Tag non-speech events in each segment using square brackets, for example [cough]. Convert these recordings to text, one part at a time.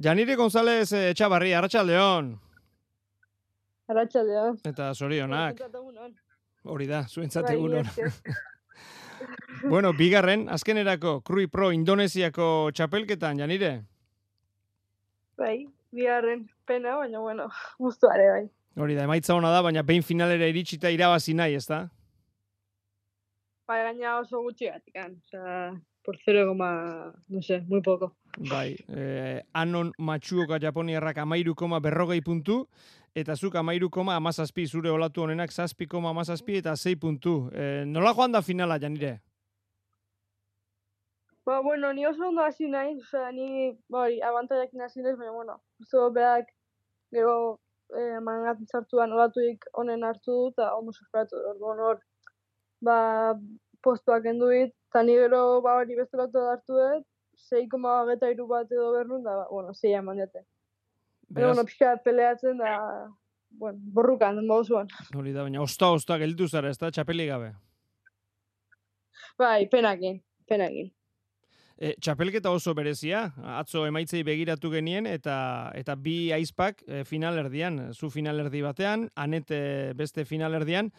Janire González Etxabarri, Arratxaldeon. Arratxaldeon. Eta zorionak. Hori da, zuentzat Bai, egun esker. [laughs] bueno, bigarren, azkenerako, Krui Pro Indonesiako txapelketan, Janire? Bai, bigarren pena, baina bueno, [laughs] guztuare bai. Hori da, emaitza ona da, baina behin finalera iritsita irabazi nahi, ez da? Bai, gaina oso gutxi gatikan. Osea, por 0, no sé, muy poco. Bai, eh, anon matxuoka japoniarrak amairu koma berrogei puntu, eta zuk amairu koma amazazpi, zure olatu honenak zazpi koma amazazpi eta zei puntu. Eh, nola joan da finala, Janire? Ba, bueno, ni oso ondo hasi nahi, osea, ni, bai, abantaiak nahi, baina, bueno, oso berak, gero, eh, mangat sartuan olatuik honen hartu dut, eta ondo sufratu, orduan hor, ba, postuak enduit, eta ni gero, ba, hori beste olatu hartu dut, 6,8 bat edo bernun, da, bueno, 6 eman diate. Pero, bueno, pixka peleatzen da, bueno, borrukan, den moduzuan. [laughs] Hori da, baina osta-osta gelditu zara, ez da, txapeli gabe. Bai, penakin, penakin. E, txapelketa oso berezia, atzo emaitzei begiratu genien, eta eta bi aizpak e, finalerdian, zu finalerdi batean, anete beste finalerdian,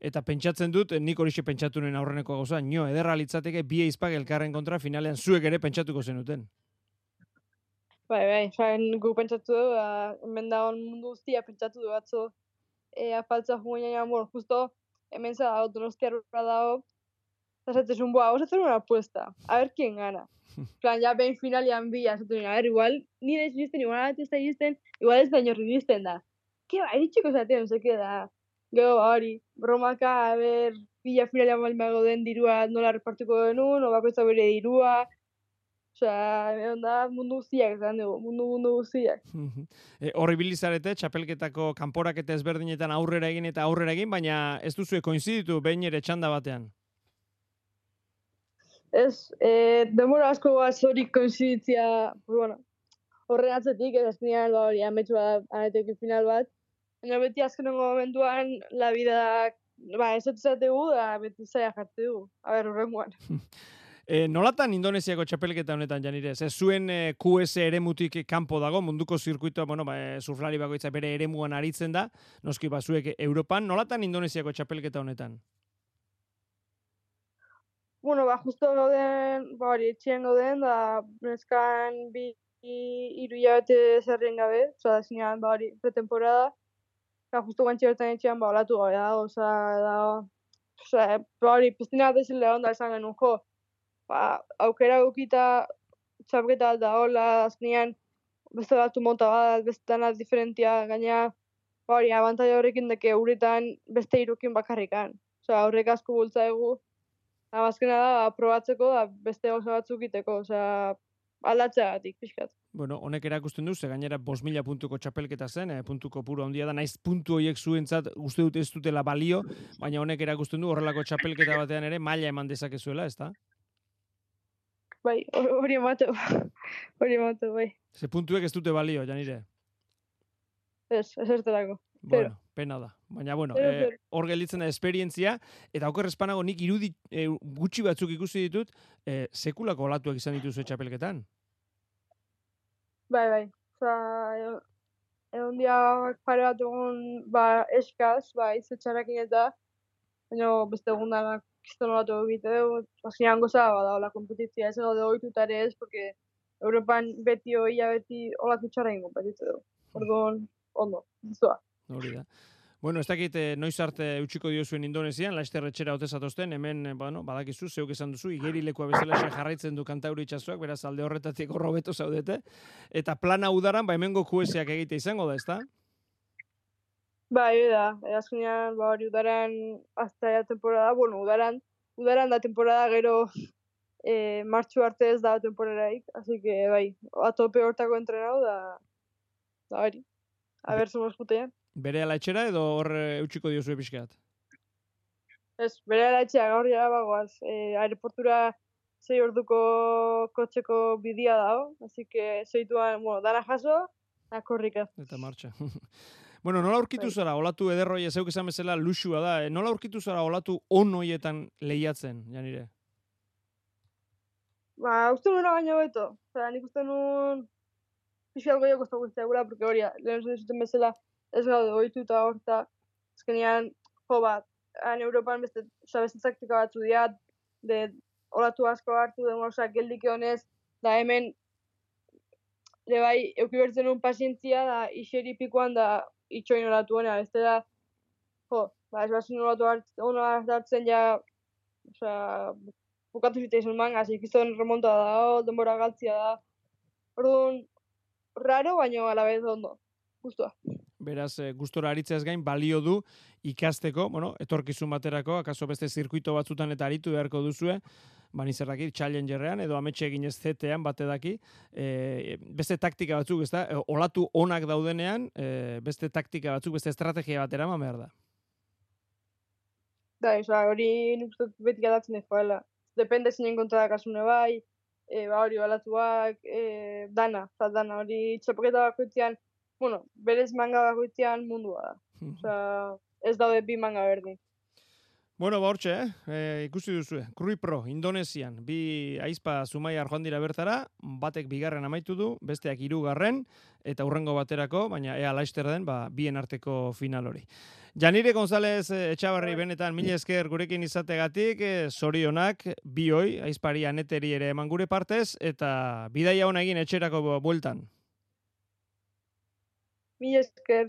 eta pentsatzen dut, nik horixe pentsatu nuen aurreneko gauza, nio, ederra litzateke bi aizpak elkarren kontra finalean zuek ere pentsatuko zenuten. Bai, bai, zain gu pentsatu du, ba, hemen da mundu guztia pentsatu du atzo, e, afaltza jaina, bueno, justo, hemen za da, donostiarra dago, eta zatzen boa, vamos a hacer una apuesta, a ver quién gana. [laughs] plan, ja behin finalian bi, zaten, a ver, igual, ni da izbizten, igual bat ez da izbizten, igual ez da inorri izbizten da. Ke ba, eritxiko zaten, no seke da. Gero, hori, bromaka, a ver, bila finalian balmago den dirua nola repartuko denun, o bakoitza bere dirua, Osea, egon da mundu guztiak, esan dugu, mundu mundu guztiak. [laughs] e, horri bilizarete, txapelketako kanporaketa ezberdinetan aurrera egin eta aurrera egin, baina ez duzu koinziditu behin ere txanda batean. Ez, e, demora asko bat hori koinziditzia, pues, bueno, horren atzetik, ez azkenean ba, hori ametsu bat, anetekin final bat. Baina beti azkenengo momentuan, la vida, ba, ez dut zategu, da beti zaila jarte dugu. A ber, horrengoan. [laughs] E, nolatan Indonesiako txapelketa honetan, Janire? Ez zuen e, QS eremutik kanpo dago, munduko zirkuitoa, bueno, ba, e, surflari bakoitza bere eremuan aritzen da, noski bazuek Europan, nolatan Indonesiako txapelketa honetan? Bueno, ba, justo gauden, ba, hori, etxien gauden, da, neskan bi iru hilabete zerrien gabe, oza, da, zinean, ba, hori, pretemporada, eta justo guantxe bertan etxean, ba, olatu gabe da, oza, da, oza, ba, piztina bezala onda esan genuen, jo, ba, aukera gukita txapketa da hola, azkenean beste batu monta bat, beste dana diferentia, gaina ba, hori, abantai horrekin deke uretan beste irukin bakarrikan. Osea, horrek asko bultza egu, Azkena da, probatzeko da beste gauza batzuk iteko, osea, aldatzeagatik, pixkat. Bueno, honek erakusten du, ze gainera 5.000 puntuko txapelketa zen, eh, puntuko puro handia da, naiz puntu horiek zuentzat uste dut ez dutela balio, baina honek erakusten du horrelako txapelketa batean ere maila eman dezakezuela, ez da? Bai, hori ematu, hori ematu, bai. Ze puntuek ez dute balio, Janire? Ez, ez erterako. Bueno, pena da. Baina, bueno, hor gelditzen da esperientzia, eta oker espanago nik irudi eh, gutxi batzuk ikusi ditut, eh, sekulako olatuak izan dituzu etxapelketan. Bai, bai. Osa, egon dia pare bat egun, ba, eskaz, ba, izetxarakin eta, baina beste egun da, kiston olatu egite asian goza, ba, da, hola kompetizia ez gaude oitutare ez, porque Europan beti oia beti olatu txarrain kompetitze dugu. Orduan, ondo, zua. Hori da. Bueno, ez dakit eh, noiz arte utxiko diozuen Indonesian, laizter etxera atozten, hemen, eh, bueno, badakizu, zeuk esan duzu, igerilekoa bezala jarraitzen du kantauri itxasoak, beraz alde horretatik horrobeto zaudete, eta plana udaran, ba hemengo QSak egite izango da, ezta? Ba, ebe da, azkenean, ba, hori udaran, hasta temporada, bueno, udaran, udaran da temporada gero [laughs] e, martxu arte ez da temporaraik, así que, bai, atope hortako entrenau da, da, hori, a ber, somos putean. Bere ala etxera edo hor eutxiko diozu episkat? Ez, bere ala etxea gaur jara bagoaz. E, aeroportura zei orduko kotxeko bidia dago, así que zeituan, bueno, dana jaso, da korrika. Eta martxa. [laughs] bueno, nola aurkitu Bai. zara, olatu ederroi zeuk esan bezala luxua da, eh? nola aurkitu zara olatu on hoietan lehiatzen, janire? Ba, uste nuen baino beto. Osea, nik uste nuen pixkat goio kostako guztia gura, porque hori, lehen zuten bezala, ez gaude oitu eta horta, ezkenean, jo bat, han Europan beste, oza, beste taktika batzu diat, de olatu asko hartu, de oza, geldik honez, da hemen, le bai, eukibertzen un pazientzia, da, iseri pikoan, da, itxoin olatu hona, ez da, jo, ba, ez bazin olatu hartzen, ja, oza, bukatu zitzaizun manga, zik izan remonta da, denbora galtzia da, orduan, raro, baina alabez ondo. Gustua. Beraz, e, gustora aritzeaz gain, balio du ikasteko, bueno, etorkizun baterako, akaso beste zirkuito batzutan eta aritu beharko duzue, bani zerraki, challengerrean, edo ametxe egin ez zetean bate daki, e, beste taktika batzuk, ez da, e, olatu onak daudenean, e, beste taktika batzuk, beste estrategia bat eraman behar da. Da, oza, hori nik uste beti gadatzen ez Depende zinen kontra kasune bai, e, ba hori balatuak, e, dana, eta dana, hori txapoketa bakoitzean, bueno, berez manga bakoitzean mundua da. Osa, ez daude bi manga berdin. Bueno, ba hortxe, eh? E, ikusi duzu, Krui Pro, Indonesian, bi aizpa Zumai joan dira bertara, batek bigarren amaitu du, besteak hirugarren eta hurrengo baterako, baina ea laister den, ba, bien arteko final hori. Janire González eh, Etxabarri bai. benetan mila esker gurekin izategatik, e, zorionak, bi hoi, aizpari aneteri ere eman gure partez, eta bidaia hona egin etxerako bueltan. Mila esker.